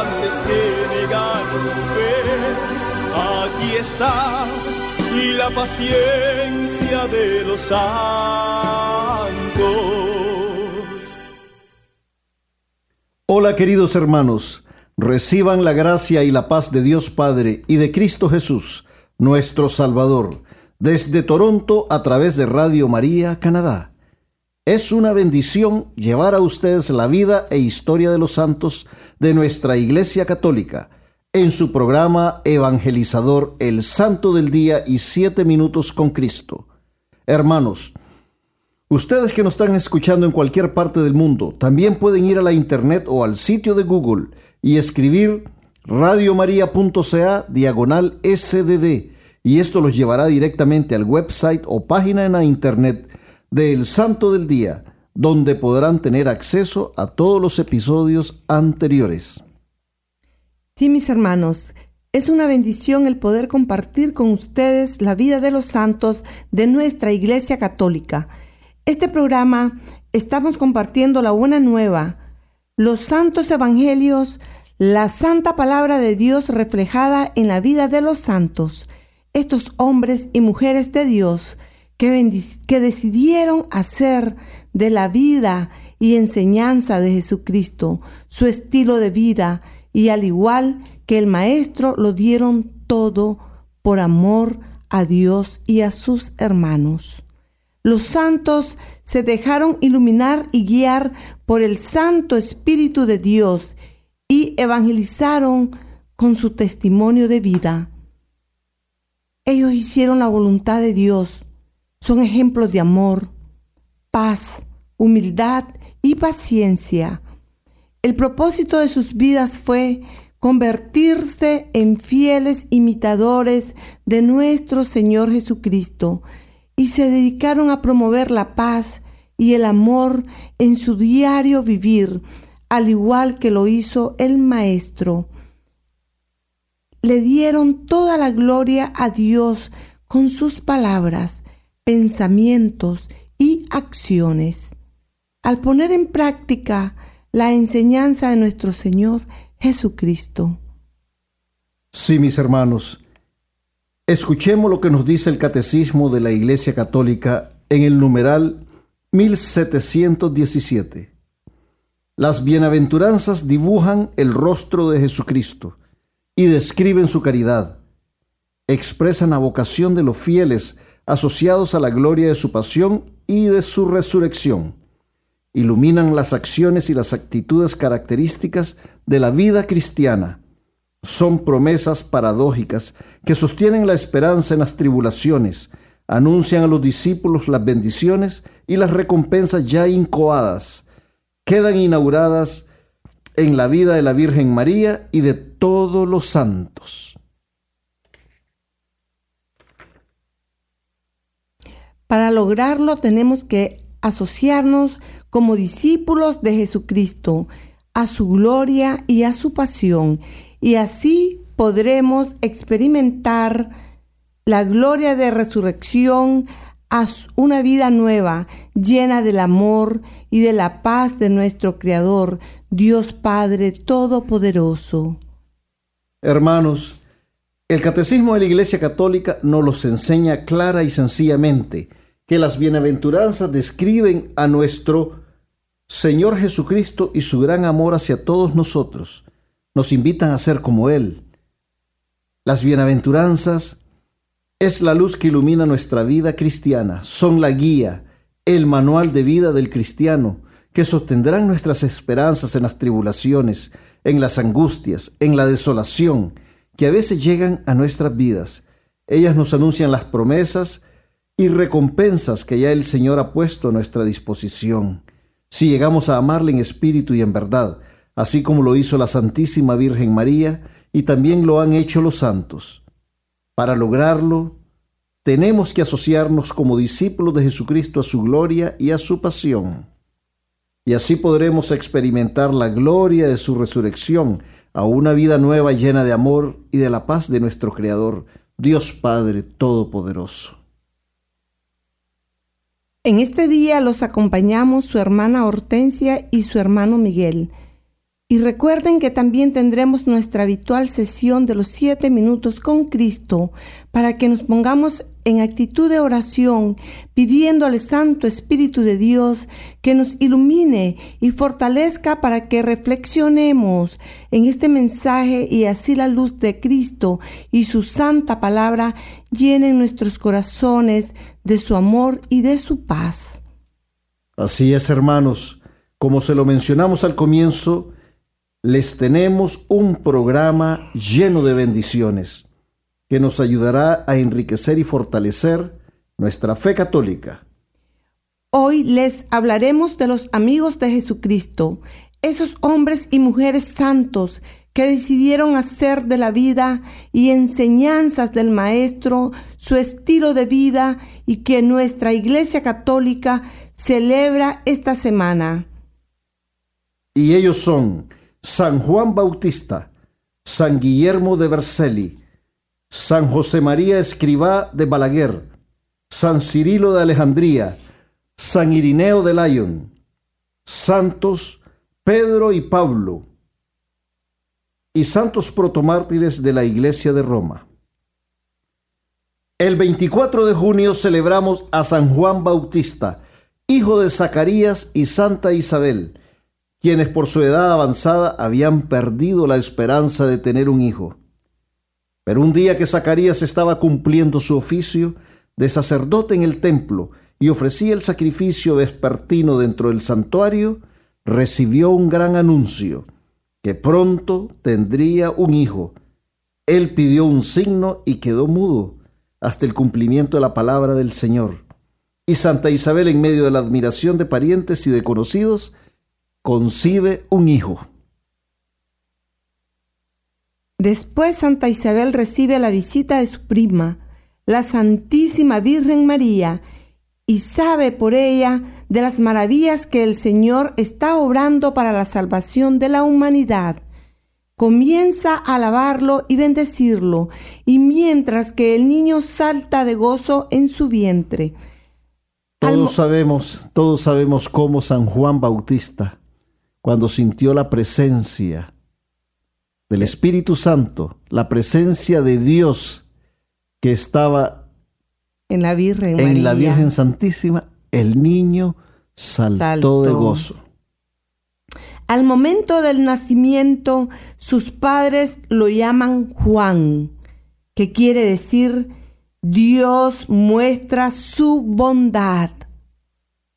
antes que su fe. Aquí está la paciencia de los santos. Hola queridos hermanos, reciban la gracia y la paz de Dios Padre y de Cristo Jesús, nuestro Salvador, desde Toronto a través de Radio María, Canadá. Es una bendición llevar a ustedes la vida e historia de los santos de nuestra Iglesia Católica en su programa evangelizador El Santo del Día y Siete Minutos con Cristo. Hermanos, ustedes que nos están escuchando en cualquier parte del mundo, también pueden ir a la internet o al sitio de Google y escribir radiomaria.ca diagonal SDD y esto los llevará directamente al website o página en la internet de El Santo del Día, donde podrán tener acceso a todos los episodios anteriores. Sí, mis hermanos, es una bendición el poder compartir con ustedes la vida de los santos de nuestra Iglesia Católica. Este programa estamos compartiendo la buena nueva, los santos evangelios, la santa palabra de Dios reflejada en la vida de los santos, estos hombres y mujeres de Dios que, decidieron hacer de la vida y enseñanza de Jesucristo su estilo de vida, y al igual que el Maestro lo dieron todo por amor a Dios y a sus hermanos. Los santos se dejaron iluminar y guiar por el Santo Espíritu de Dios y evangelizaron con su testimonio de vida. Ellos hicieron la voluntad de Dios, son ejemplos de amor, paz, humildad y paciencia el propósito de sus vidas fue convertirse en fieles imitadores de nuestro Señor Jesucristo y se dedicaron a promover la paz y el amor en su diario vivir, al igual que lo hizo el Maestro. Le dieron toda la gloria a Dios con sus palabras, pensamientos y acciones. Al poner en práctica la enseñanza de nuestro Señor Jesucristo. Sí, mis hermanos, escuchemos lo que nos dice el Catecismo de la Iglesia Católica en el numeral 1717. Las bienaventuranzas dibujan el rostro de Jesucristo y describen su caridad. Expresan la vocación de los fieles asociados a la gloria de su pasión y de su resurrección iluminan las acciones y las actitudes características de la vida cristiana. Son promesas paradójicas que sostienen la esperanza en las tribulaciones, anuncian a los discípulos las bendiciones y las recompensas ya incoadas. Quedan inauguradas en la vida de la Virgen María y de todos los santos. Para lograrlo tenemos que asociarnos como discípulos de Jesucristo a su gloria y a su pasión, y así podremos experimentar la gloria de resurrección a una vida nueva, llena del amor y de la paz de nuestro Creador, Dios Padre Todopoderoso. Hermanos, el Catecismo de la Iglesia Católica nos los enseña clara y sencillamente que las bienaventuranzas describen a nuestro Señor Jesucristo y su gran amor hacia todos nosotros, nos invitan a ser como Él. Las bienaventuranzas es la luz que ilumina nuestra vida cristiana, son la guía, el manual de vida del cristiano, que sostendrán nuestras esperanzas en las tribulaciones, en las angustias, en la desolación, que a veces llegan a nuestras vidas. Ellas nos anuncian las promesas y recompensas que ya el Señor ha puesto a nuestra disposición. Si llegamos a amarle en espíritu y en verdad, así como lo hizo la Santísima Virgen María y también lo han hecho los santos. Para lograrlo, tenemos que asociarnos como discípulos de Jesucristo a su gloria y a su pasión. Y así podremos experimentar la gloria de su resurrección a una vida nueva llena de amor y de la paz de nuestro Creador, Dios Padre Todopoderoso. En este día los acompañamos su hermana Hortensia y su hermano Miguel. Y recuerden que también tendremos nuestra habitual sesión de los siete minutos con Cristo para que nos pongamos en actitud de oración, pidiendo al Santo Espíritu de Dios que nos ilumine y fortalezca para que reflexionemos en este mensaje y así la luz de Cristo y su santa palabra llenen nuestros corazones de su amor y de su paz. Así es, hermanos, como se lo mencionamos al comienzo, les tenemos un programa lleno de bendiciones que nos ayudará a enriquecer y fortalecer nuestra fe católica. Hoy les hablaremos de los amigos de Jesucristo, esos hombres y mujeres santos que decidieron hacer de la vida y enseñanzas del Maestro su estilo de vida y que nuestra Iglesia Católica celebra esta semana. Y ellos son San Juan Bautista, San Guillermo de Vercelli, San José María Escribá de Balaguer, San Cirilo de Alejandría, San Irineo de Lyon, santos Pedro y Pablo, y santos protomártires de la Iglesia de Roma. El 24 de junio celebramos a San Juan Bautista, hijo de Zacarías y Santa Isabel, quienes por su edad avanzada habían perdido la esperanza de tener un hijo. Pero un día que Zacarías estaba cumpliendo su oficio de sacerdote en el templo y ofrecía el sacrificio vespertino dentro del santuario, recibió un gran anuncio, que pronto tendría un hijo. Él pidió un signo y quedó mudo hasta el cumplimiento de la palabra del Señor. Y Santa Isabel, en medio de la admiración de parientes y de conocidos, concibe un hijo. Después Santa Isabel recibe la visita de su prima, la Santísima Virgen María, y sabe por ella de las maravillas que el Señor está obrando para la salvación de la humanidad. Comienza a alabarlo y bendecirlo, y mientras que el niño salta de gozo en su vientre. Todos sabemos, todos sabemos cómo San Juan Bautista cuando sintió la presencia del Espíritu Santo, la presencia de Dios que estaba en la Virgen, en la Virgen Santísima, el niño saltó, de gozo. Al momento del nacimiento, sus padres lo llaman Juan, que quiere decir Dios muestra su bondad.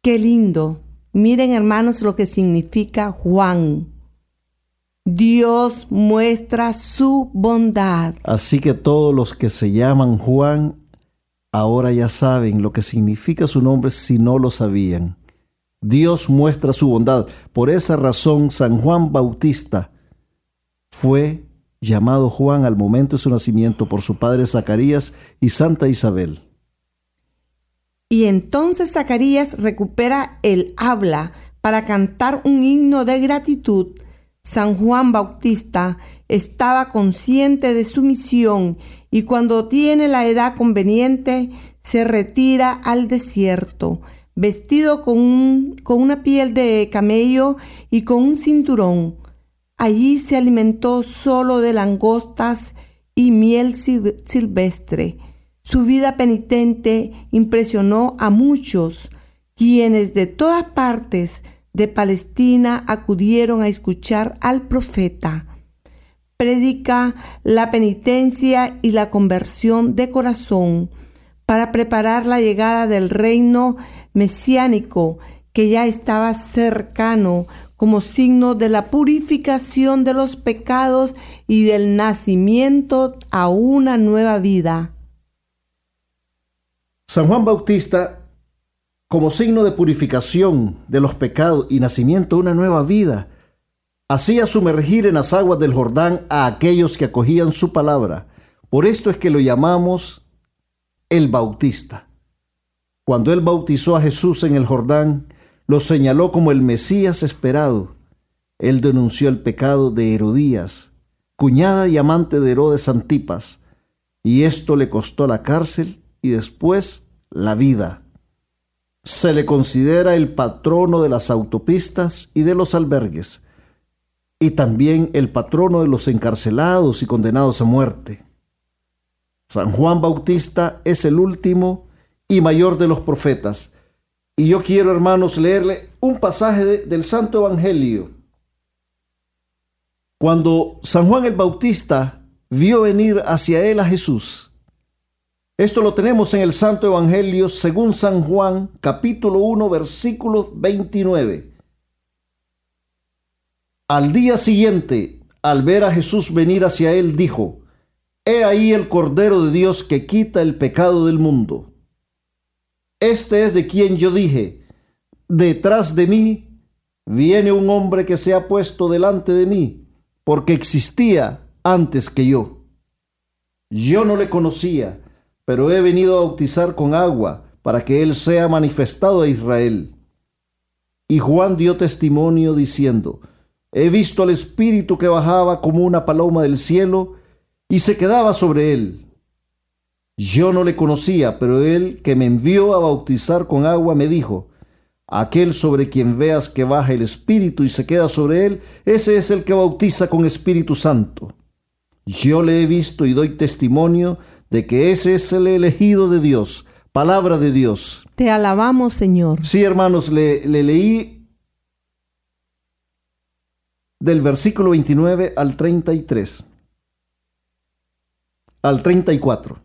Qué lindo. Miren hermanos lo que significa Juan. Dios muestra su bondad. Así que todos los que se llaman Juan ahora ya saben lo que significa su nombre si no lo sabían. Dios muestra su bondad. Por esa razón San Juan Bautista fue llamado Juan al momento de su nacimiento por su padre Zacarías y Santa Isabel. Y entonces Zacarías recupera el habla para cantar un himno de gratitud. San Juan Bautista estaba consciente de su misión y cuando tiene la edad conveniente se retira al desierto, vestido con, con una piel de camello y con un cinturón. Allí se alimentó solo de langostas y miel silvestre su vida penitente impresionó a muchos, quienes de todas partes de Palestina acudieron a escuchar al profeta. predica la penitencia y la conversión de corazón para preparar la llegada del reino mesiánico que ya estaba cercano como signo de la purificación de los pecados y del nacimiento a una nueva vida. San Juan Bautista, como signo de purificación de los pecados y nacimiento a una nueva vida, hacía sumergir en las aguas del Jordán a aquellos que acogían su palabra. Por esto es que lo llamamos el Bautista. Cuando él bautizó a Jesús en el Jordán, lo señaló como el Mesías esperado. Él denunció el pecado de Herodías, cuñada y amante de Herodes Antipas, y esto le costó la cárcel y después la vida. Se le considera el patrono de las autopistas y de los albergues y también el patrono de los encarcelados y condenados a muerte. San Juan Bautista es el último y mayor de los profetas. Y yo quiero, hermanos, leerle un pasaje del Santo Evangelio. Cuando San Juan el Bautista vio venir hacia él a Jesús. Esto lo tenemos en el Santo Evangelio según San Juan, capítulo 1, versículo 29. Al día siguiente, al ver a Jesús venir hacia él, dijo, He ahí el Cordero de Dios que quita el pecado del mundo. Este es de quien yo dije, detrás de mí viene un hombre que se ha puesto delante de mí, porque existía antes que yo. Yo no le conocía, pero he venido a bautizar con agua para que él sea manifestado a Israel. Y Juan dio testimonio diciendo, He visto al Espíritu que bajaba como una paloma del cielo y se quedaba sobre él. Yo no le conocía, pero él que me envió a bautizar con agua me dijo, aquel sobre quien veas que baja el Espíritu y se queda sobre él, ese es el que bautiza con Espíritu Santo. Yo le he visto y doy testimonio de que ese es el elegido de Dios, palabra de Dios. Te alabamos, Señor. Sí, hermanos, le, le leí del versículo 29 al 33, al 34.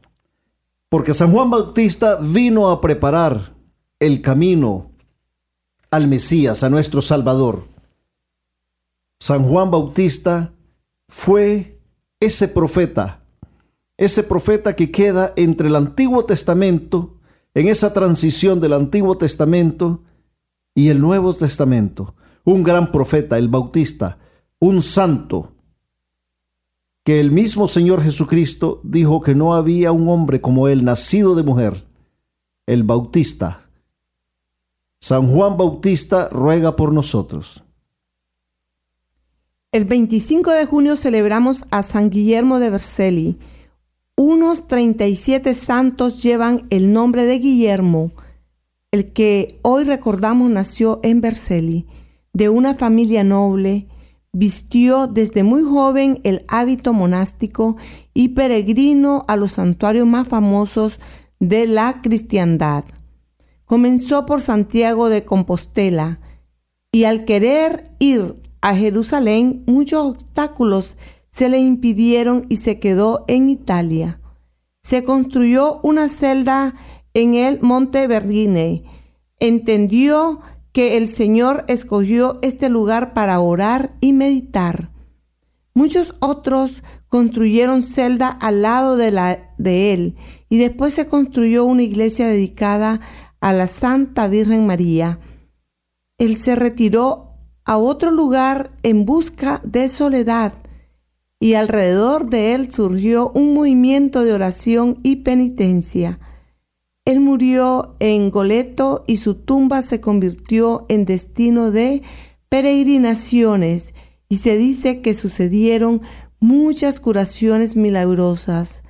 Porque San Juan Bautista vino a preparar el camino al Mesías, a nuestro Salvador. San Juan Bautista fue ese profeta, ese profeta que queda entre el Antiguo Testamento, en esa transición del Antiguo Testamento y el Nuevo Testamento. Un gran profeta, el Bautista, un santo, que el mismo Señor Jesucristo dijo que no había un hombre como él, nacido de mujer, el Bautista. San Juan Bautista ruega por nosotros. El 25 de junio celebramos a San Guillermo de Vercelli. Unos 37 santos llevan el nombre de Guillermo. El que hoy recordamos nació en Vercelli, de una familia noble, Vistió desde muy joven el hábito monástico y peregrino a los santuarios más famosos de la cristiandad. Comenzó por Santiago de Compostela y al querer ir a Jerusalén muchos obstáculos se le impidieron y se quedó en Italia. Se construyó una celda en el Monte Vergine. Entendió que el Señor escogió este lugar para orar y meditar. Muchos otros construyeron celda al lado de, la, de él y después se construyó una iglesia dedicada a la Santa Virgen María. Él se retiró a otro lugar en busca de soledad y alrededor de él surgió un movimiento de oración y penitencia. Él murió en Goleto y su tumba se convirtió en destino de peregrinaciones y se dice que sucedieron muchas curaciones milagrosas.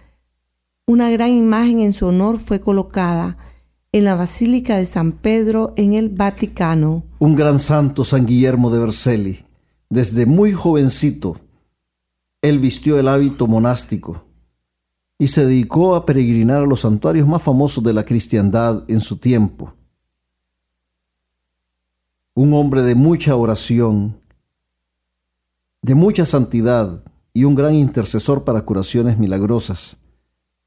Una gran imagen en su honor fue colocada en la Basílica de San Pedro en el Vaticano. Un gran santo, San Guillermo de Vercelli, desde muy jovencito, él vistió el hábito monástico y se dedicó a peregrinar a los santuarios más famosos de la cristiandad en su tiempo. Un hombre de mucha oración, de mucha santidad, y un gran intercesor para curaciones milagrosas,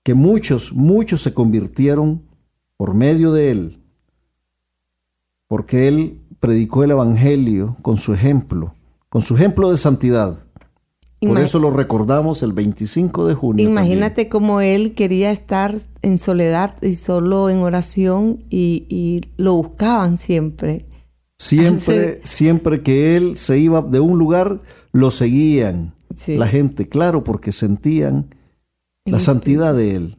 que muchos, muchos se convirtieron por medio de él, porque él predicó el Evangelio con su ejemplo, con su ejemplo de santidad. Por eso lo recordamos el 25 de junio. Imagínate cómo él quería estar en soledad y solo en oración y, lo buscaban siempre. Siempre, siempre que él se iba de un lugar, lo seguían la gente, claro, porque sentían la santidad de él,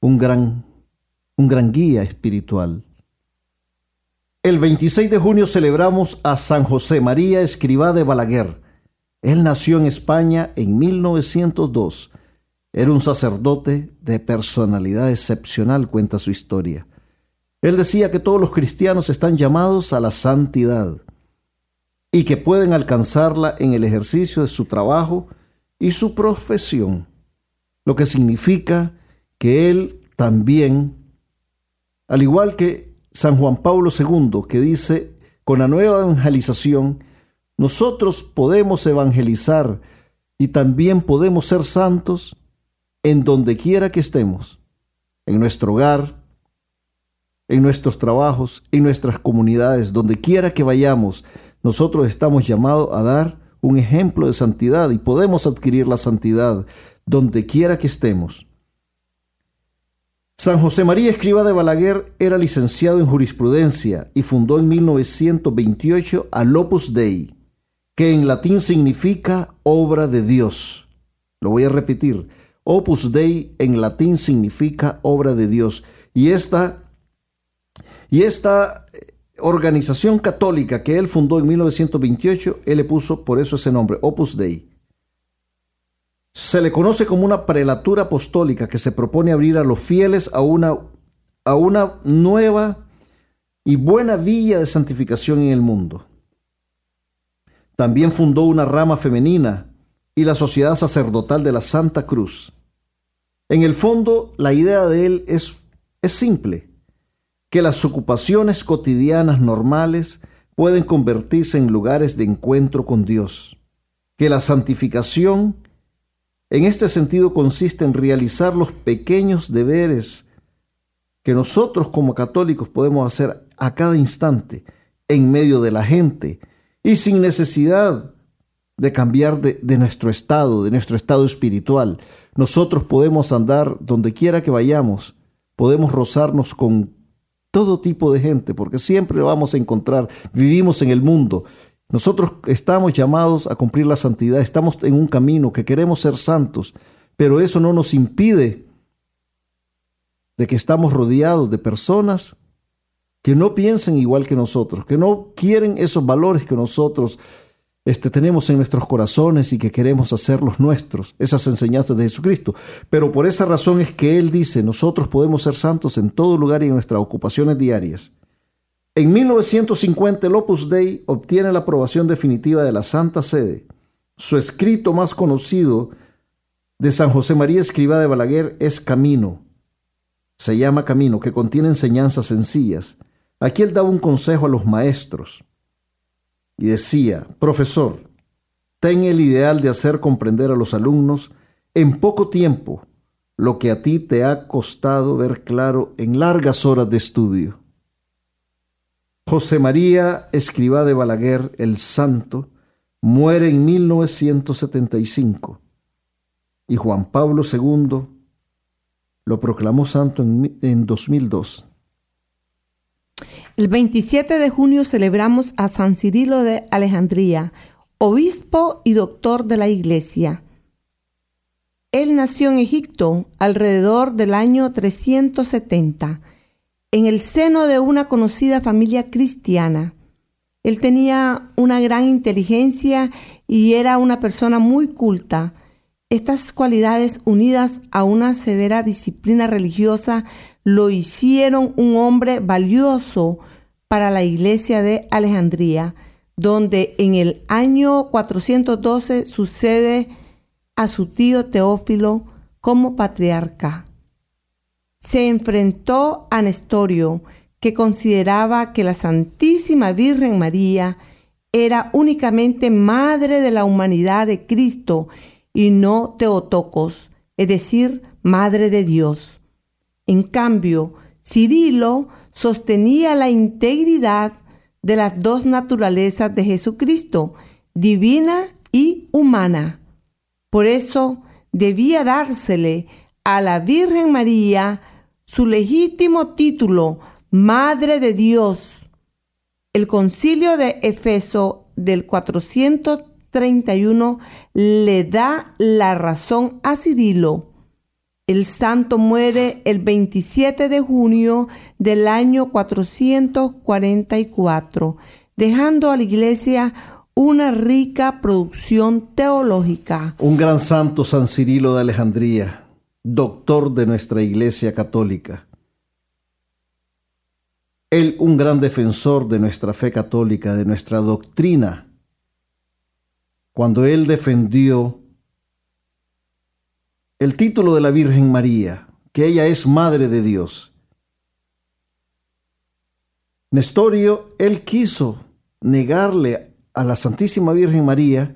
un gran, un gran guía espiritual. El 26 de junio celebramos a San José María Escribá de Balaguer él nació en España en 1902. Era un sacerdote de personalidad excepcional, cuenta su historia. Él decía que todos los cristianos están llamados a la santidad y que pueden alcanzarla en el ejercicio de su trabajo y su profesión, lo que significa que él también, al igual que San Juan Pablo II, que dice, con la nueva evangelización, nosotros podemos evangelizar y también podemos ser santos en donde quiera que estemos, en nuestro hogar, en nuestros trabajos, en nuestras comunidades, donde quiera que vayamos, nosotros estamos llamados a dar un ejemplo de santidad y podemos adquirir la santidad donde quiera que estemos. San José María Escriba de Balaguer era licenciado en jurisprudencia y fundó en 1928 al Opus Dei, que en latín significa obra de Dios. Lo voy a repetir. Opus Dei en latín significa obra de Dios. Y esta, y esta eh, organización católica que él fundó en 1928, él le puso por eso ese nombre, Opus Dei. Se le conoce como una prelatura apostólica que se propone abrir a los fieles a una, a una nueva y buena villa de santificación en el mundo. También fundó una rama femenina y la Sociedad Sacerdotal de la Santa Cruz. En el fondo, la idea de él es, es simple, que las ocupaciones cotidianas normales pueden convertirse en lugares de encuentro con Dios, que la santificación en este sentido consiste en realizar los pequeños deberes que nosotros como católicos podemos hacer a cada instante en medio de la gente, y sin necesidad de cambiar de, nuestro estado, de nuestro estado espiritual. Nosotros podemos andar donde quiera que vayamos, podemos rozarnos con todo tipo de gente, porque siempre vamos a encontrar, vivimos en el mundo. Nosotros estamos llamados a cumplir la santidad, estamos en un camino que queremos ser santos, pero eso no nos impide de que estamos rodeados de personas que no piensen igual que nosotros, que no quieren esos valores que nosotros este, tenemos en nuestros corazones y que queremos hacerlos nuestros, esas enseñanzas de Jesucristo. Pero por esa razón es que Él dice, nosotros podemos ser santos en todo lugar y en nuestras ocupaciones diarias. En 1950 el Opus Dei obtiene la aprobación definitiva de la Santa Sede. Su escrito más conocido de San José María Escribá de Balaguer es Camino. Se llama Camino, que contiene enseñanzas sencillas Aquí él daba un consejo a los maestros y decía, profesor, ten el ideal de hacer comprender a los alumnos en poco tiempo lo que a ti te ha costado ver claro en largas horas de estudio. José María Escribá de Balaguer, el santo, muere en 1975 y Juan Pablo II lo proclamó santo en, en 2002. El 27 de junio celebramos a San Cirilo de Alejandría, obispo y doctor de la Iglesia. Él nació en Egipto alrededor del año 370, en el seno de una conocida familia cristiana. Él tenía una gran inteligencia y era una persona muy culta. Estas cualidades unidas a una severa disciplina religiosa lo hicieron un hombre valioso para la iglesia de Alejandría, donde en el año 412 sucede a su tío Teófilo como patriarca. Se enfrentó a Nestorio, que consideraba que la Santísima Virgen María era únicamente madre de la humanidad de Cristo y no Teotocos, es decir, Madre de Dios. En cambio, Cirilo sostenía la integridad de las dos naturalezas de Jesucristo, divina y humana. Por eso debía dársele a la Virgen María su legítimo título, Madre de Dios. El concilio de Efeso del 431 le da la razón a Cirilo. El santo muere el 27 de junio del año 444, dejando a la iglesia una rica producción teológica. Un gran santo San Cirilo de Alejandría, doctor de nuestra iglesia católica. Él un gran defensor de nuestra fe católica, de nuestra doctrina. Cuando él defendió el título de la Virgen María, que ella es Madre de Dios. Nestorio, él quiso negarle a la Santísima Virgen María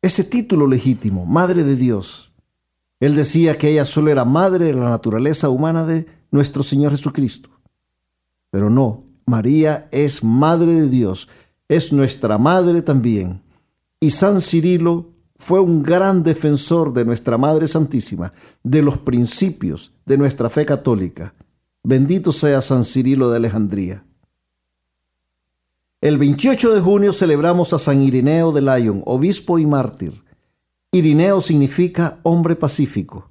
ese título legítimo, Madre de Dios. Él decía que ella solo era madre de la naturaleza humana de nuestro Señor Jesucristo. Pero no, María es Madre de Dios, es nuestra Madre también. Y San Cirilo fue un gran defensor de nuestra Madre Santísima, de los principios de nuestra fe católica. Bendito sea San Cirilo de Alejandría. El 28 de junio celebramos a San Irineo de Lyon, obispo y mártir. Irineo significa hombre pacífico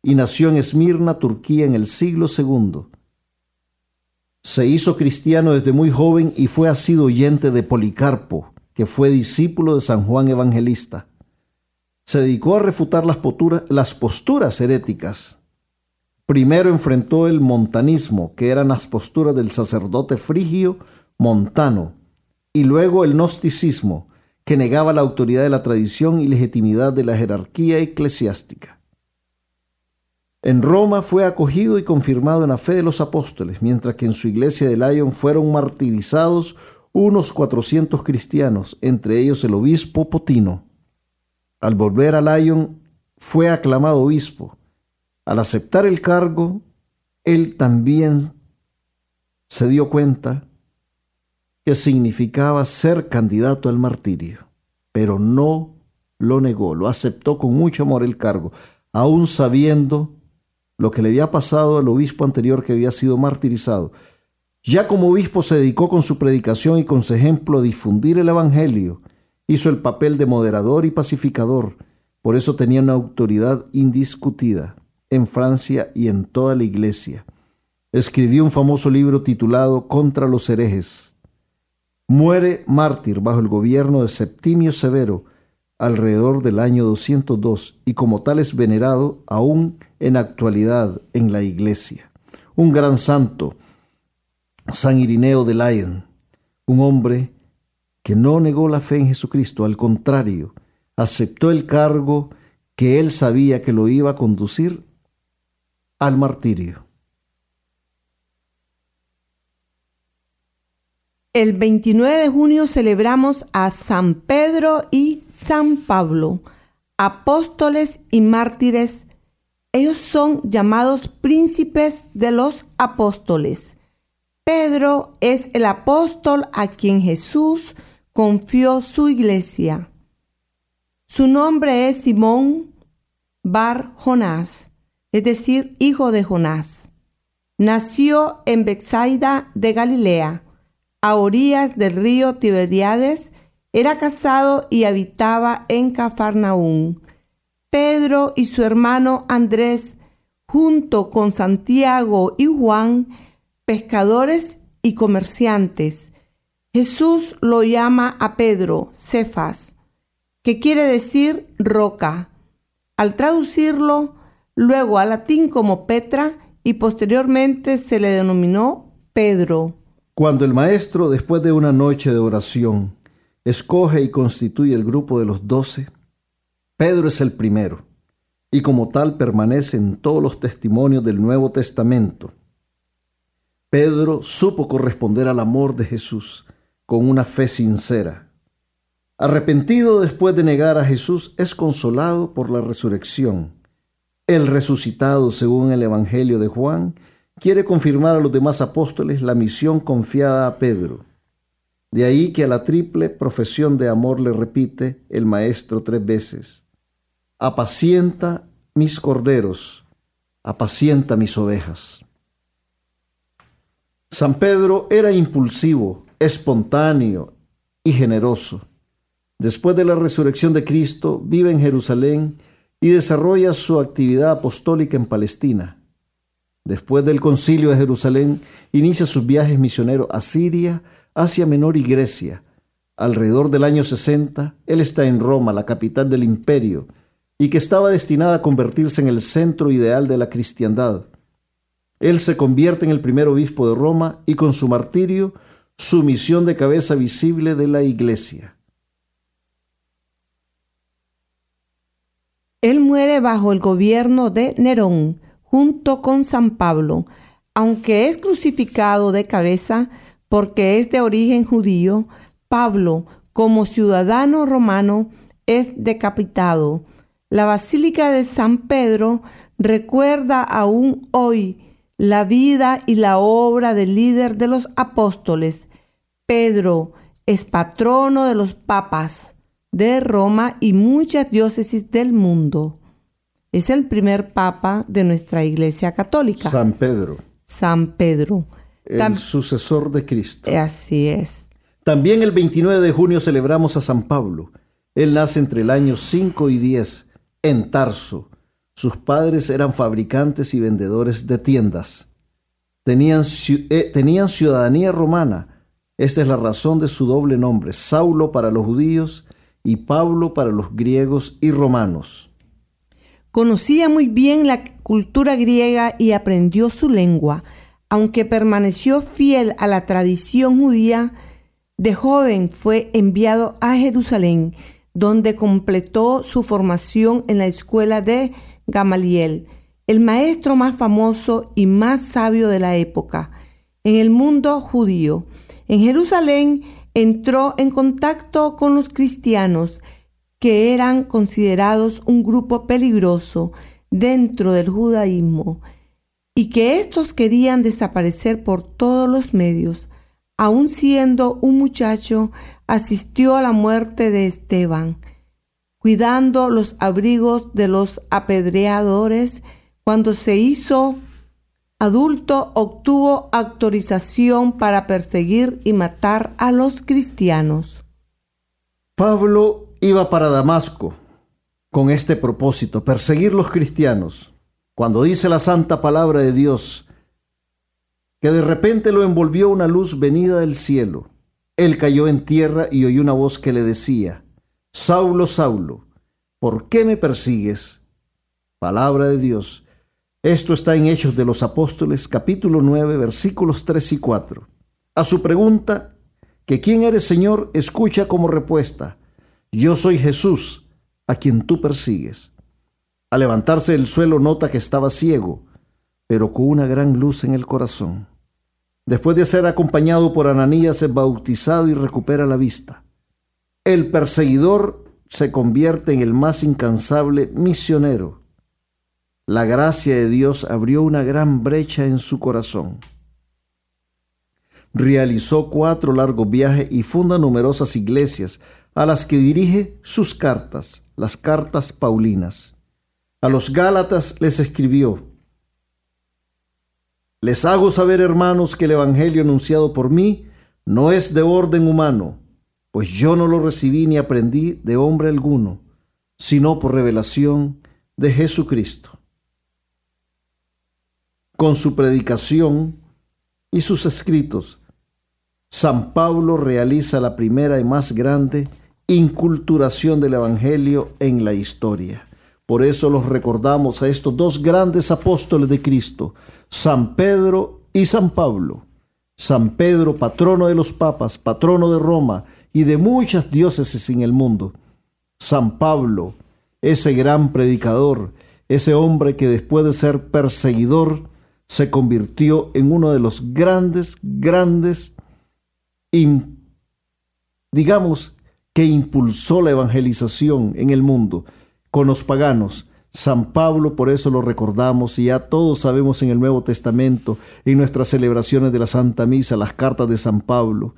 y nació en Esmirna, Turquía, en el siglo II. Se hizo cristiano desde muy joven y fue asido oyente de Policarpo, que fue discípulo de San Juan Evangelista se dedicó a refutar las posturas, heréticas. Primero enfrentó el montanismo, que eran las posturas del sacerdote frigio montano, y luego el gnosticismo, que negaba la autoridad de la tradición y legitimidad de la jerarquía eclesiástica. En Roma fue acogido y confirmado en la fe de los apóstoles, mientras que en su iglesia de Lyon fueron martirizados unos 400 cristianos, entre ellos el obispo Potino. Al volver a Lyon, fue aclamado obispo. Al aceptar el cargo, él también se dio cuenta que significaba ser candidato al martirio, pero no lo negó, lo aceptó con mucho amor el cargo, aún sabiendo lo que le había pasado al obispo anterior que había sido martirizado. Ya como obispo se dedicó con su predicación y con su ejemplo a difundir el Evangelio Hizo el papel de moderador y pacificador, por eso tenía una autoridad indiscutida en Francia y en toda la iglesia. Escribió un famoso libro titulado Contra los herejes. Muere mártir bajo el gobierno de Septimio Severo alrededor del año 202 y como tal es venerado aún en actualidad en la iglesia. Un gran santo, San Irineo de Lyon, un hombre que no negó la fe en Jesucristo, al contrario, aceptó el cargo que él sabía que lo iba a conducir al martirio. El 29 de junio celebramos a San Pedro y San Pablo, apóstoles y mártires. Ellos son llamados príncipes de los apóstoles. Pedro es el apóstol a quien Jesús confió su iglesia. Su nombre es Simón Bar Jonás, es decir, hijo de Jonás. Nació en Bexaida de Galilea, a orillas del río Tiberiades, era casado y habitaba en Cafarnaún. Pedro y su hermano Andrés, junto con Santiago y Juan, pescadores y comerciantes, Jesús lo llama a Pedro Cefas, que quiere decir roca. Al traducirlo luego al latín como Petra y posteriormente se le denominó Pedro. Cuando el maestro, después de una noche de oración, escoge y constituye el grupo de los doce, Pedro es el primero, y como tal permanece en todos los testimonios del Nuevo Testamento. Pedro supo corresponder al amor de Jesús con una fe sincera. Arrepentido después de negar a Jesús, es consolado por la resurrección. El resucitado, según el Evangelio de Juan, quiere confirmar a los demás apóstoles la misión confiada a Pedro. De ahí que a la triple profesión de amor le repite el Maestro tres veces. Apacienta mis corderos, apacienta mis ovejas. San Pedro era impulsivo, espontáneo y generoso. Después de la resurrección de Cristo, vive en Jerusalén y desarrolla su actividad apostólica en Palestina. Después del concilio de Jerusalén, inicia sus viajes misioneros a Siria, Asia Menor y Grecia. Alrededor del año 60, él está en Roma, la capital del imperio, y que estaba destinada a convertirse en el centro ideal de la cristiandad. Él se convierte en el primer obispo de Roma y con su martirio, su misión de cabeza visible de la iglesia. Él muere bajo el gobierno de Nerón, junto con San Pablo, aunque es crucificado de cabeza porque es de origen judío, Pablo, como ciudadano romano, es decapitado. La Basílica de San Pedro recuerda aún hoy la vida y la obra del líder de los apóstoles. Pedro es patrono de los papas de Roma y muchas diócesis del mundo. Es el primer papa de nuestra Iglesia Católica. San Pedro. San Pedro. El sucesor de Cristo. Así es. También el 29 de junio celebramos a San Pablo. Él nace entre el año 5 y 10 en Tarso. Sus padres eran fabricantes y vendedores de tiendas. Tenían, eh, tenían ciudadanía romana. Esta es la razón de su doble nombre, Saulo para los judíos y Pablo para los griegos y romanos. Conocía muy bien la cultura griega y aprendió su lengua. Aunque permaneció fiel a la tradición judía, de joven fue enviado a Jerusalén, donde completó su formación en la escuela de Gamaliel, el maestro más famoso y más sabio de la época en el mundo judío. En Jerusalén entró en contacto con los cristianos, que eran considerados un grupo peligroso dentro del judaísmo, y que éstos querían desaparecer por todos los medios. Aun siendo un muchacho, asistió a la muerte de Esteban, cuidando los abrigos de los apedreadores. Cuando se hizo adulto, obtuvo autorización para perseguir y matar a los cristianos. Pablo iba para Damasco con este propósito, perseguir los cristianos. Cuando dice la santa palabra de Dios, que de repente lo envolvió una luz venida del cielo. Él cayó en tierra y oyó una voz que le decía, Saulo, Saulo, ¿por qué me persigues? Palabra de Dios. Esto está en Hechos de los Apóstoles, capítulo 9, versículos 3 y 4. A su pregunta, que quién eres Señor, escucha como respuesta, yo soy Jesús, a quien tú persigues. Al levantarse del suelo nota que estaba ciego, pero con una gran luz en el corazón. Después de ser acompañado por Ananías es bautizado y recupera la vista. El perseguidor se convierte en el más incansable misionero. La gracia de Dios abrió una gran brecha en su corazón. Realizó cuatro largos viajes y funda numerosas iglesias a las que dirige sus cartas, las cartas paulinas. A los Gálatas les escribió, les hago saber, hermanos, que el Evangelio anunciado por mí no es de orden humano, pues yo no lo recibí ni aprendí de hombre alguno, sino por revelación de Jesucristo. Con su predicación y sus escritos, San Pablo realiza la primera y más grande inculturación del Evangelio en la historia. Por eso los recordamos a estos dos grandes apóstoles de Cristo, San Pedro y San Pablo. San Pedro, patrono de los papas, patrono de Roma y de muchas diócesis en el mundo. San Pablo, ese gran predicador, ese hombre que después de ser perseguidor se convirtió en uno de los grandes, grandes, digamos, que impulsó la evangelización en el mundo con los paganos. San Pablo, por eso lo recordamos y ya todos sabemos en el Nuevo Testamento, en nuestras celebraciones de la Santa Misa, las cartas de San Pablo,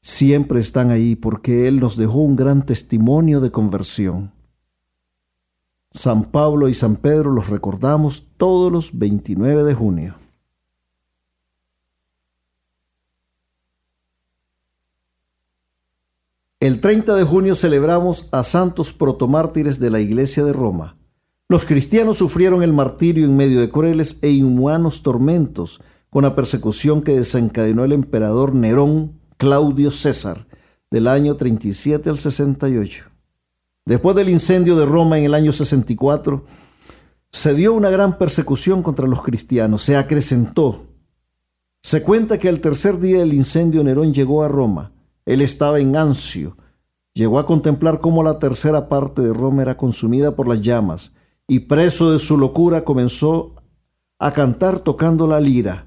siempre están ahí porque Él nos dejó un gran testimonio de conversión. San Pablo y San Pedro los recordamos todos los 29 de junio. El 30 de junio celebramos a santos protomártires de la Iglesia de Roma. Los cristianos sufrieron el martirio en medio de crueles e inhumanos tormentos con la persecución que desencadenó el emperador Nerón Claudio César del año 37 al 68. Después del incendio de Roma en el año 64, se dio una gran persecución contra los cristianos, se acrecentó. Se cuenta que al tercer día del incendio Nerón llegó a Roma él estaba en ansio. Llegó a contemplar cómo la tercera parte de Roma era consumida por las llamas, y preso de su locura comenzó a cantar tocando la lira.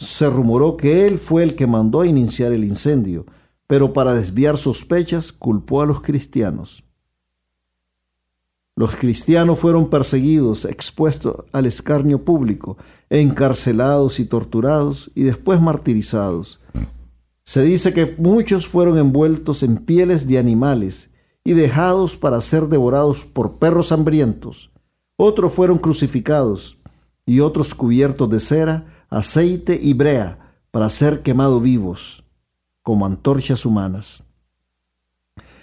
Se rumoró que él fue el que mandó a iniciar el incendio, pero para desviar sospechas culpó a los cristianos. Los cristianos fueron perseguidos, expuestos al escarnio público, encarcelados y torturados y después martirizados. Se dice que muchos fueron envueltos en pieles de animales y dejados para ser devorados por perros hambrientos. Otros fueron crucificados y otros cubiertos de cera, aceite y brea para ser quemados vivos, como antorchas humanas.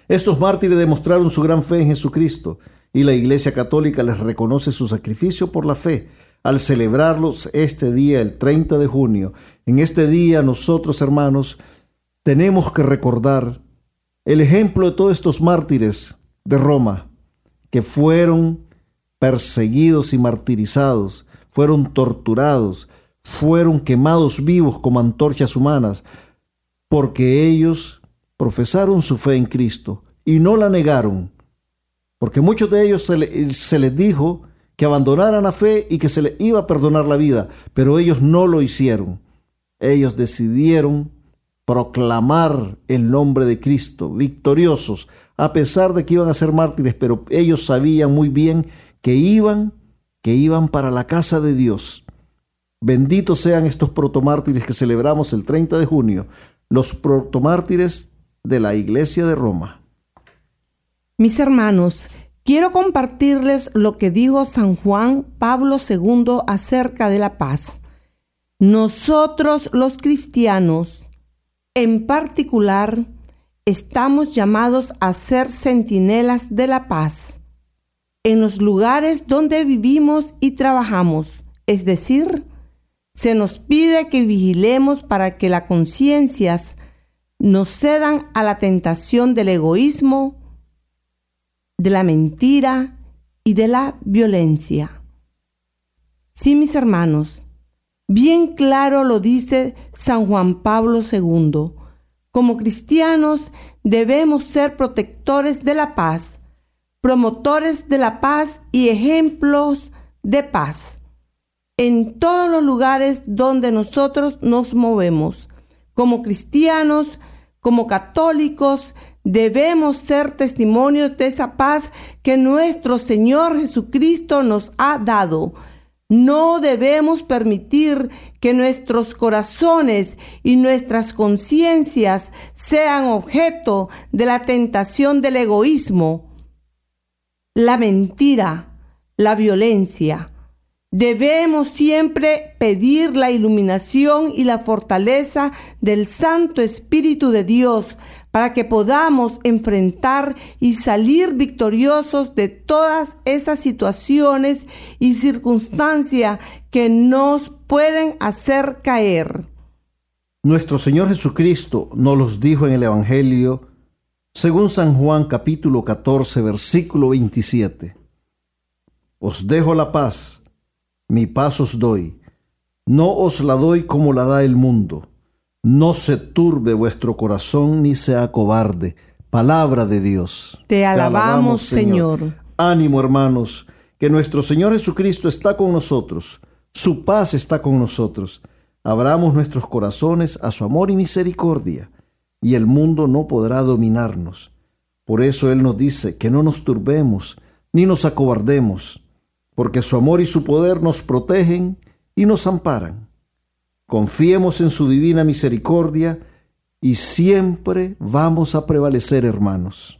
Estos mártires demostraron su gran fe en Jesucristo y la Iglesia Católica les reconoce su sacrificio por la fe al celebrarlos este día, el 30 de junio. En este día nosotros, hermanos, tenemos que recordar el ejemplo de todos estos mártires de Roma que fueron perseguidos y martirizados, fueron torturados, fueron quemados vivos como antorchas humanas, porque ellos profesaron su fe en Cristo y no la negaron, porque muchos de ellos se, les dijo que abandonaran la fe y que se les iba a perdonar la vida, pero ellos no lo hicieron. Ellos decidieron proclamar el nombre de Cristo, victoriosos, a pesar de que iban a ser mártires, pero ellos sabían muy bien que iban, que iban para la casa de Dios. Benditos sean estos protomártires que celebramos el 30 de junio, los protomártires de la Iglesia de Roma. Mis hermanos, quiero compartirles lo que dijo San Juan Pablo II acerca de la paz. Nosotros los cristianos, en particular, estamos llamados a ser centinelas de la paz en los lugares donde vivimos y trabajamos, es decir, se nos pide que vigilemos para que las conciencias nos cedan a la tentación del egoísmo, de la mentira y de la violencia. Sí, mis hermanos, Bien claro lo dice San Juan Pablo II. Como cristianos debemos ser protectores de la paz, promotores de la paz y ejemplos de paz en todos los lugares donde nosotros nos movemos. Como cristianos, como católicos, debemos ser testimonios de esa paz que nuestro Señor Jesucristo nos ha dado no debemos permitir que nuestros corazones y nuestras conciencias sean objeto de la tentación del egoísmo, la mentira, la violencia. Debemos siempre pedir la iluminación y la fortaleza del Santo Espíritu de Dios para que podamos enfrentar y salir victoriosos de todas esas situaciones y circunstancias que nos pueden hacer caer. Nuestro Señor Jesucristo nos los dijo en el Evangelio, según San Juan capítulo 14, versículo 27. Os dejo la paz, mi paz os doy, no os la doy como la da el mundo. No se turbe vuestro corazón ni sea cobarde. Palabra de Dios. Te alabamos, Señor. Ánimo, hermanos, que nuestro Señor Jesucristo está con nosotros. Su paz está con nosotros. Abramos nuestros corazones a su amor y misericordia. y el mundo no podrá dominarnos. Por eso Él nos dice que no nos turbemos ni nos acobardemos, porque su amor y su poder nos protegen y nos amparan. Confiemos en su divina misericordia y siempre vamos a prevalecer, hermanos.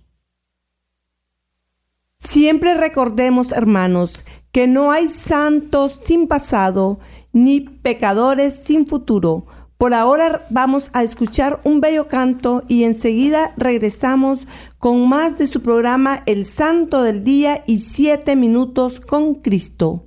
Siempre recordemos, hermanos, que no hay santos sin pasado, ni pecadores sin futuro. Por ahora vamos a escuchar un bello canto y enseguida regresamos con más de su programa El Santo del Día y Siete Minutos con Cristo.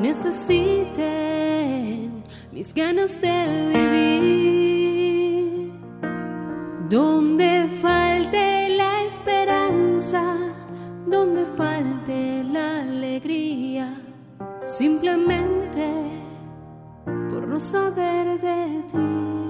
necesiten mis ganas de vivir. Donde falte la esperanza, donde falte la alegría, simplemente por no saber de ti.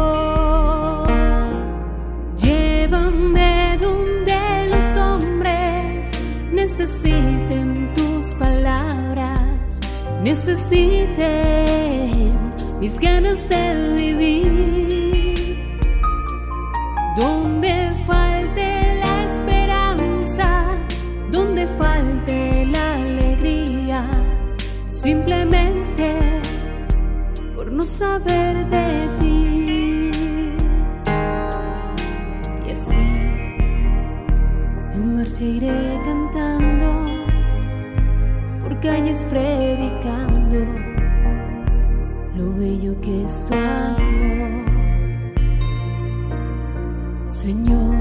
Necesiten mis ganas de vivir. Donde falte la esperanza, donde falte la alegría, simplemente por no saber de ti. Y así en marcha iré calles predicando lo bello que es tu amor. Señor,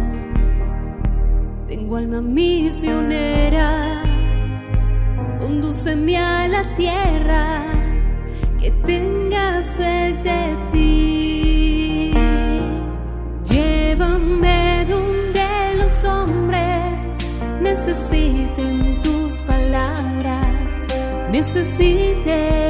tengo alma misionera, condúceme a la tierra que tenga sed de ti. Llévame donde los hombres palabras necesite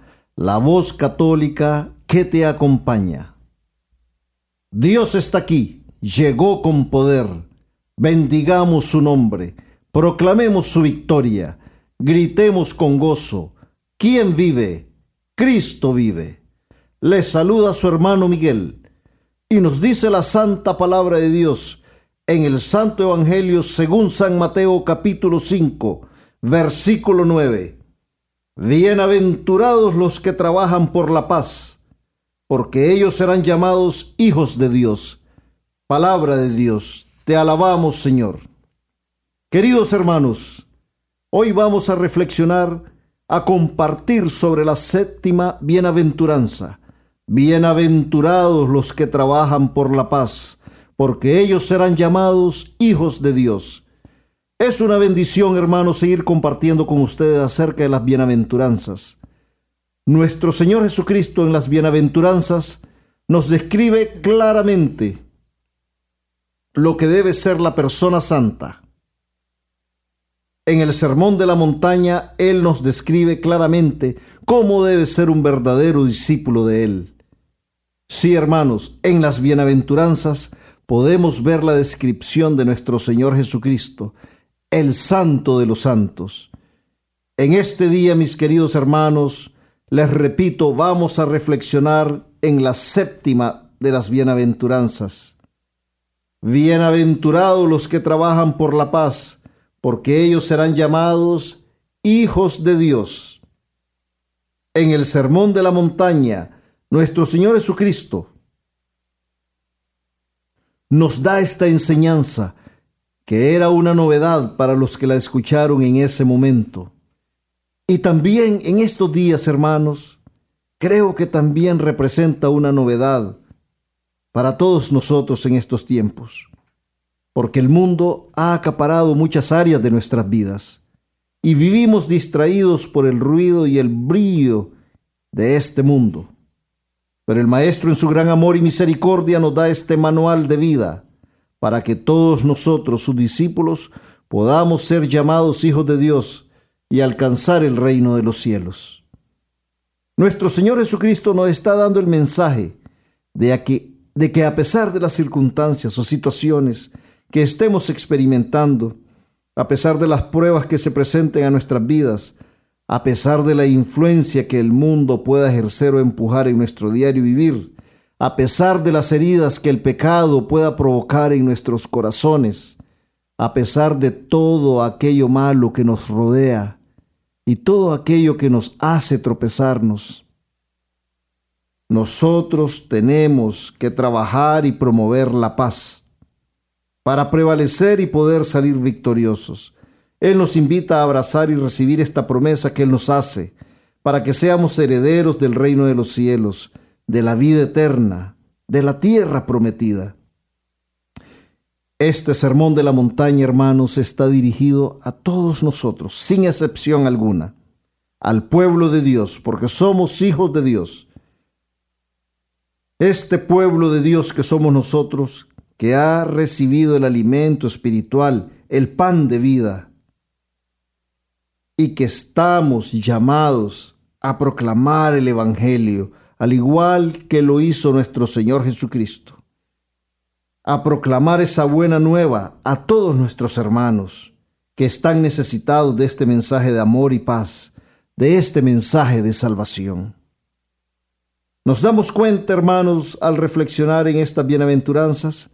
la voz católica que te acompaña. Dios está aquí, llegó con poder. Bendigamos su nombre, proclamemos su victoria, gritemos con gozo. ¿Quién vive? Cristo vive. Le saluda su hermano Miguel y nos dice la santa palabra de Dios en el Santo Evangelio según San Mateo capítulo 5, versículo 9. Bienaventurados los que trabajan por la paz, porque ellos serán llamados hijos de Dios. Palabra de Dios, te alabamos Señor. Queridos hermanos, hoy vamos a reflexionar, a compartir sobre la séptima bienaventuranza Bienaventurados los que trabajan por la paz, porque ellos serán llamados hijos de Dios. Es una bendición, hermanos, seguir compartiendo con ustedes acerca de las bienaventuranzas. Nuestro Señor Jesucristo en las bienaventuranzas nos describe claramente lo que debe ser la persona santa. En el Sermón de la Montaña, Él nos describe claramente cómo debe ser un verdadero discípulo de Él. Sí, hermanos, en las bienaventuranzas podemos ver la descripción de nuestro Señor Jesucristo, el Santo de los Santos. En este día, mis queridos hermanos, les repito, vamos a reflexionar en la séptima de las bienaventuranzas. Bienaventurados los que trabajan por la paz, porque ellos serán llamados hijos de Dios. En el Sermón de la Montaña, nuestro Señor Jesucristo nos da esta enseñanza que era una novedad para los que la escucharon en ese momento. Y también en estos días, hermanos, creo que también representa una novedad para todos nosotros en estos tiempos, porque el mundo ha acaparado muchas áreas de nuestras vidas y vivimos distraídos por el ruido y el brillo de este mundo. Pero el Maestro en su gran amor y misericordia nos da este manual de vida para que todos nosotros, sus discípulos, podamos ser llamados hijos de Dios y alcanzar el reino de los cielos. Nuestro Señor Jesucristo nos está dando el mensaje de de que a pesar de las circunstancias o situaciones que estemos experimentando, a pesar de las pruebas que se presenten a nuestras vidas, a pesar de la influencia que el mundo pueda ejercer o empujar en nuestro diario vivir, a pesar de las heridas que el pecado pueda provocar en nuestros corazones, a pesar de todo aquello malo que nos rodea y todo aquello que nos hace tropezarnos. Nosotros tenemos que trabajar y promover la paz para prevalecer y poder salir victoriosos. Él nos invita a abrazar y recibir esta promesa que Él nos hace, para que seamos herederos del reino de los cielos, de la vida eterna, de la tierra prometida. Este sermón de la montaña, hermanos, está dirigido a todos nosotros, sin excepción alguna, al pueblo de Dios, porque somos hijos de Dios. Este pueblo de Dios que somos nosotros, que ha recibido el alimento espiritual, el pan de vida, y que estamos llamados a proclamar el Evangelio, al igual que lo hizo nuestro Señor Jesucristo. A proclamar esa buena nueva a todos nuestros hermanos que están necesitados de este mensaje de amor y paz, de este mensaje de salvación. Nos damos cuenta, hermanos, al reflexionar en estas bienaventuranzas,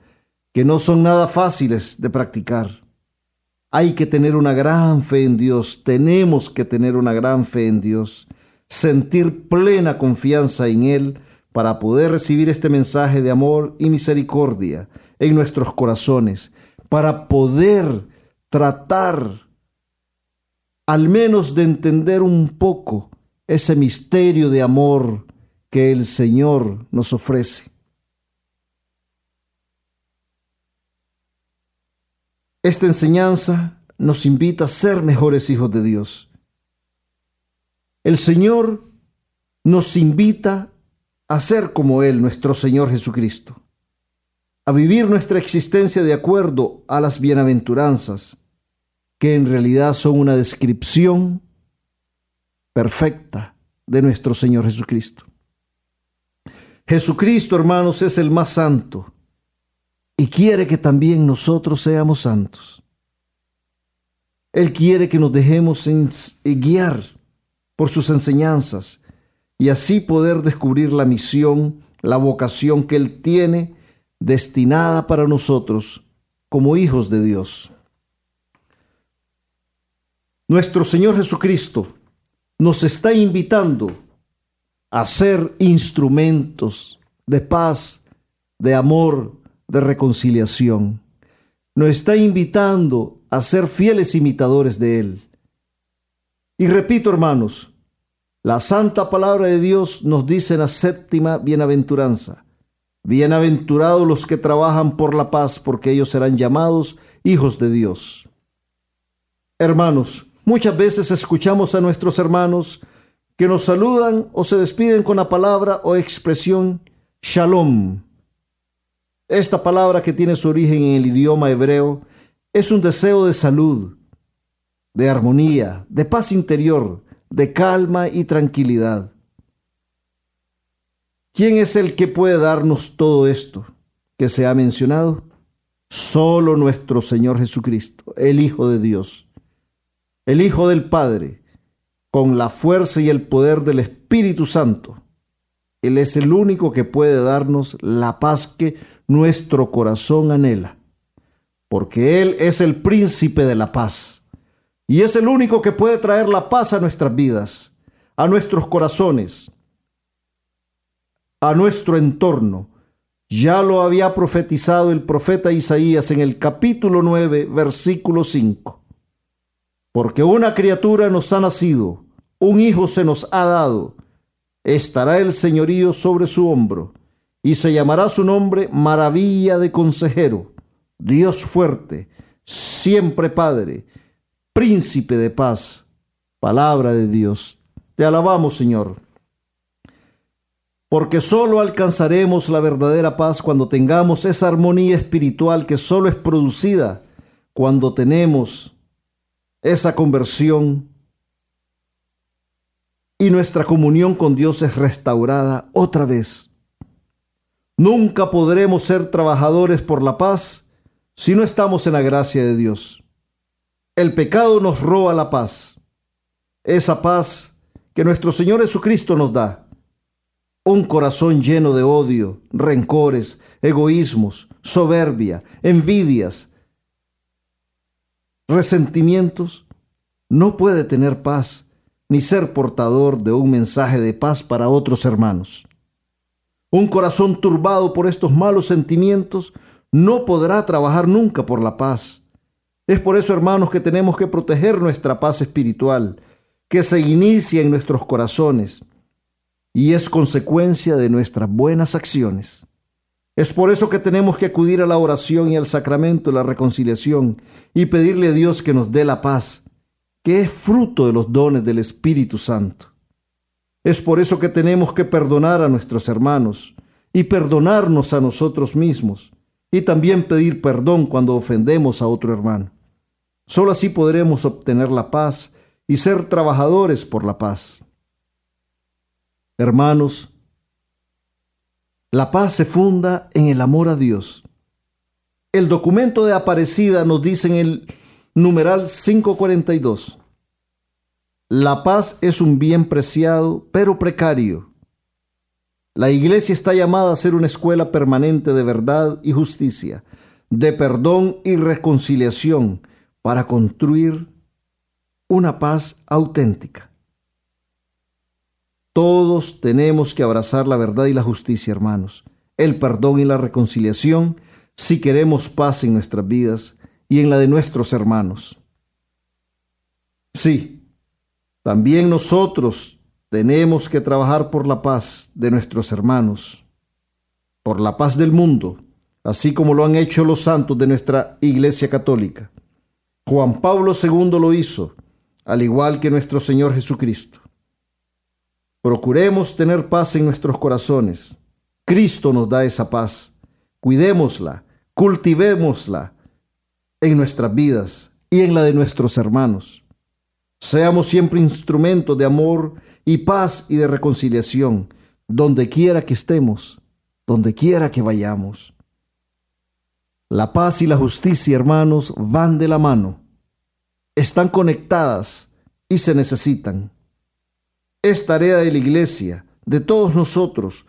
que no son nada fáciles de practicar hay que tener una gran fe en Dios, tenemos que tener una gran fe en Dios, sentir plena confianza en Él para poder recibir este mensaje de amor y misericordia en nuestros corazones, para poder tratar al menos de entender un poco ese misterio de amor que el Señor nos ofrece. Esta enseñanza nos invita a ser mejores hijos de Dios. El Señor nos invita a ser como Él, nuestro Señor Jesucristo, a vivir nuestra existencia de acuerdo a las bienaventuranzas, que en realidad son una descripción perfecta de nuestro Señor Jesucristo. Jesucristo, hermanos, es el más santo y quiere que también nosotros seamos santos. Él quiere que nos dejemos guiar por sus enseñanzas y así poder descubrir la misión, la vocación que Él tiene destinada para nosotros como hijos de Dios. Nuestro Señor Jesucristo nos está invitando a ser instrumentos de paz, de amor, de reconciliación. Nos está invitando a ser fieles imitadores de Él. Y repito, hermanos, la santa palabra de Dios nos dice en la séptima bienaventuranza, bienaventurados los que trabajan por la paz, porque ellos serán llamados hijos de Dios. Hermanos, muchas veces escuchamos a nuestros hermanos que nos saludan o se despiden con la palabra o expresión shalom. Esta palabra que tiene su origen en el idioma hebreo es un deseo de salud, de armonía, de paz interior, de calma y tranquilidad. ¿Quién es el que puede darnos todo esto que se ha mencionado? Solo nuestro Señor Jesucristo, el Hijo de Dios, el Hijo del Padre, con la fuerza y el poder del Espíritu Santo. Él es el único que puede darnos la paz que nuestro corazón anhela, porque Él es el príncipe de la paz. Y es el único que puede traer la paz a nuestras vidas, a nuestros corazones, a nuestro entorno. Ya lo había profetizado el profeta Isaías en el capítulo 9, versículo 5. Porque una criatura nos ha nacido, un hijo se nos ha dado, estará el señorío sobre su hombro, y se llamará su nombre maravilla de consejero, Dios fuerte, siempre Padre, príncipe de paz. Palabra de Dios. Te alabamos, Señor. Porque solo alcanzaremos la verdadera paz cuando tengamos esa armonía espiritual que solo es producida cuando tenemos esa conversión y nuestra comunión con Dios es restaurada otra vez. Nunca podremos ser trabajadores por la paz si no estamos en la gracia de Dios. El pecado nos roba la paz. Esa paz que nuestro Señor Jesucristo nos da. Un corazón lleno de odio, rencores, egoísmos, soberbia, envidias, resentimientos, no puede tener paz ni ser portador de un mensaje de paz para otros hermanos. Un corazón turbado por estos malos sentimientos no podrá trabajar nunca por la paz es por eso, hermanos, que tenemos que proteger nuestra paz espiritual, que se inicia en nuestros corazones y es consecuencia de nuestras buenas acciones. Es por eso que tenemos que acudir a la oración y al sacramento de la reconciliación y pedirle a Dios que nos dé la paz, que es fruto de los dones del Espíritu Santo. Es por eso que tenemos que perdonar a nuestros hermanos y perdonarnos a nosotros mismos y también pedir perdón cuando ofendemos a otro hermano. Solo así podremos obtener la paz y ser trabajadores por la paz. Hermanos, la paz se funda en el amor a Dios. El documento de Aparecida nos dice en el numeral 542, la paz es un bien preciado, pero precario. La iglesia está llamada a ser una escuela permanente de verdad y justicia, de perdón y reconciliación, para construir una paz auténtica. Todos tenemos que abrazar la verdad y la justicia, hermanos, el perdón y la reconciliación si queremos paz en nuestras vidas y en la de nuestros hermanos. Sí, también nosotros tenemos que trabajar por la paz de nuestros hermanos, por la paz del mundo, así como lo han hecho los santos de nuestra Iglesia Católica. Juan Pablo II lo hizo, al igual que nuestro Señor Jesucristo. Procuremos tener paz en nuestros corazones. Cristo nos da esa paz. Cuidémosla, cultivémosla en nuestras vidas y en la de nuestros hermanos. Seamos siempre instrumentos de amor y paz y de reconciliación, donde quiera que estemos, donde quiera que vayamos. La paz y la justicia, hermanos, van de la mano. Están conectadas y se necesitan. Es tarea de la iglesia, de todos nosotros,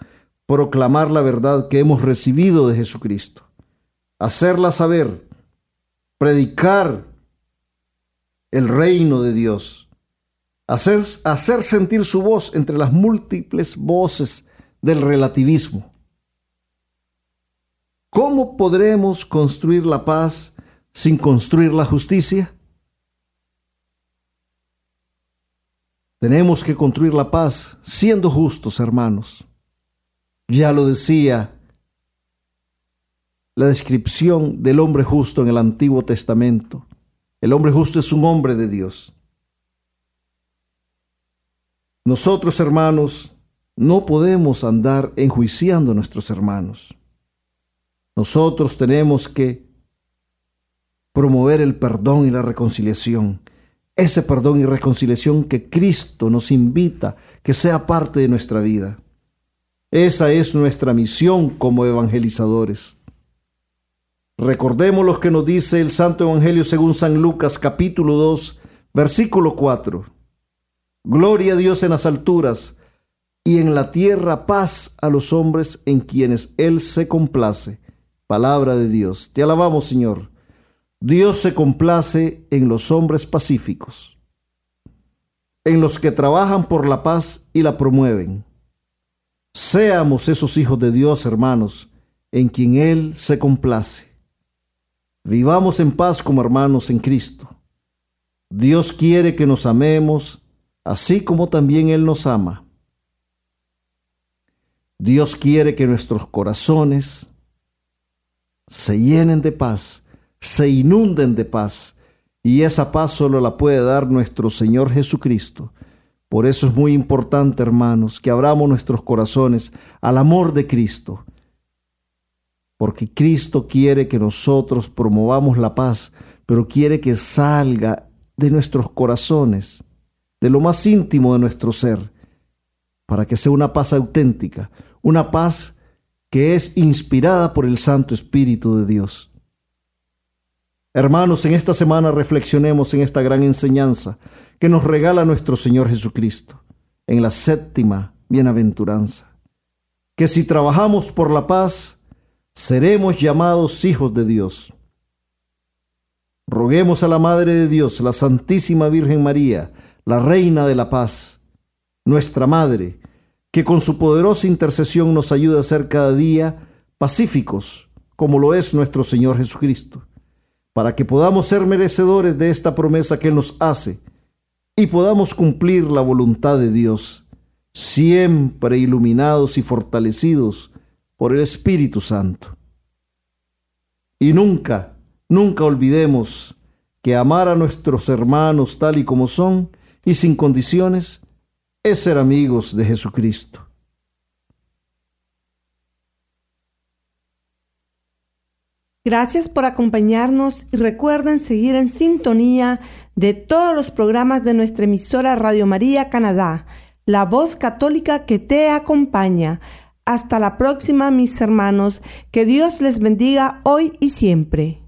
proclamar la verdad que hemos recibido de Jesucristo, hacerla saber, predicar el reino de Dios, hacer, hacer sentir su voz entre las múltiples voces del relativismo. ¿Cómo podremos construir la paz sin construir la justicia? Tenemos que construir la paz siendo justos, hermanos. Ya lo decía la descripción del hombre justo en el Antiguo Testamento. El hombre justo es un hombre de Dios. Nosotros, hermanos, no podemos andar enjuiciando a nuestros hermanos. Nosotros tenemos que promover el perdón y la reconciliación. Ese perdón y reconciliación que Cristo nos invita que sea parte de nuestra vida. Esa es nuestra misión como evangelizadores. Recordemos lo que nos dice el Santo Evangelio según San Lucas capítulo 2, versículo 4. Gloria a Dios en las alturas y en la tierra paz a los hombres en quienes Él se complace. Palabra de Dios. Te alabamos, Señor. Dios se complace en los hombres pacíficos, en los que trabajan por la paz y la promueven. Seamos esos hijos de Dios, hermanos, en quien Él se complace. Vivamos en paz como hermanos en Cristo. Dios quiere que nos amemos, así como también Él nos ama. Dios quiere que nuestros corazones se llenen de paz, se inunden de paz. Y esa paz solo la puede dar nuestro Señor Jesucristo. Por eso es muy importante, hermanos, que abramos nuestros corazones al amor de Cristo. Porque Cristo quiere que nosotros promovamos la paz, pero quiere que salga de nuestros corazones, de lo más íntimo de nuestro ser, para que sea una paz auténtica, una paz que es inspirada por el Santo Espíritu de Dios. Hermanos, en esta semana reflexionemos en esta gran enseñanza que nos regala nuestro Señor Jesucristo, en la séptima bienaventuranza, que si trabajamos por la paz, seremos llamados hijos de Dios. Roguemos a la Madre de Dios, la Santísima Virgen María, la Reina de la Paz, nuestra Madre, que con su poderosa intercesión nos ayude a ser cada día pacíficos, como lo es nuestro Señor Jesucristo, para que podamos ser merecedores de esta promesa que Él nos hace y podamos cumplir la voluntad de Dios, siempre iluminados y fortalecidos por el Espíritu Santo. Y nunca, nunca olvidemos que amar a nuestros hermanos tal y como son y sin condiciones es ser amigos de Jesucristo. Gracias por acompañarnos y recuerden seguir en sintonía de todos los programas de nuestra emisora Radio María Canadá, la voz católica que te acompaña. Hasta la próxima, mis hermanos. Que Dios les bendiga hoy y siempre.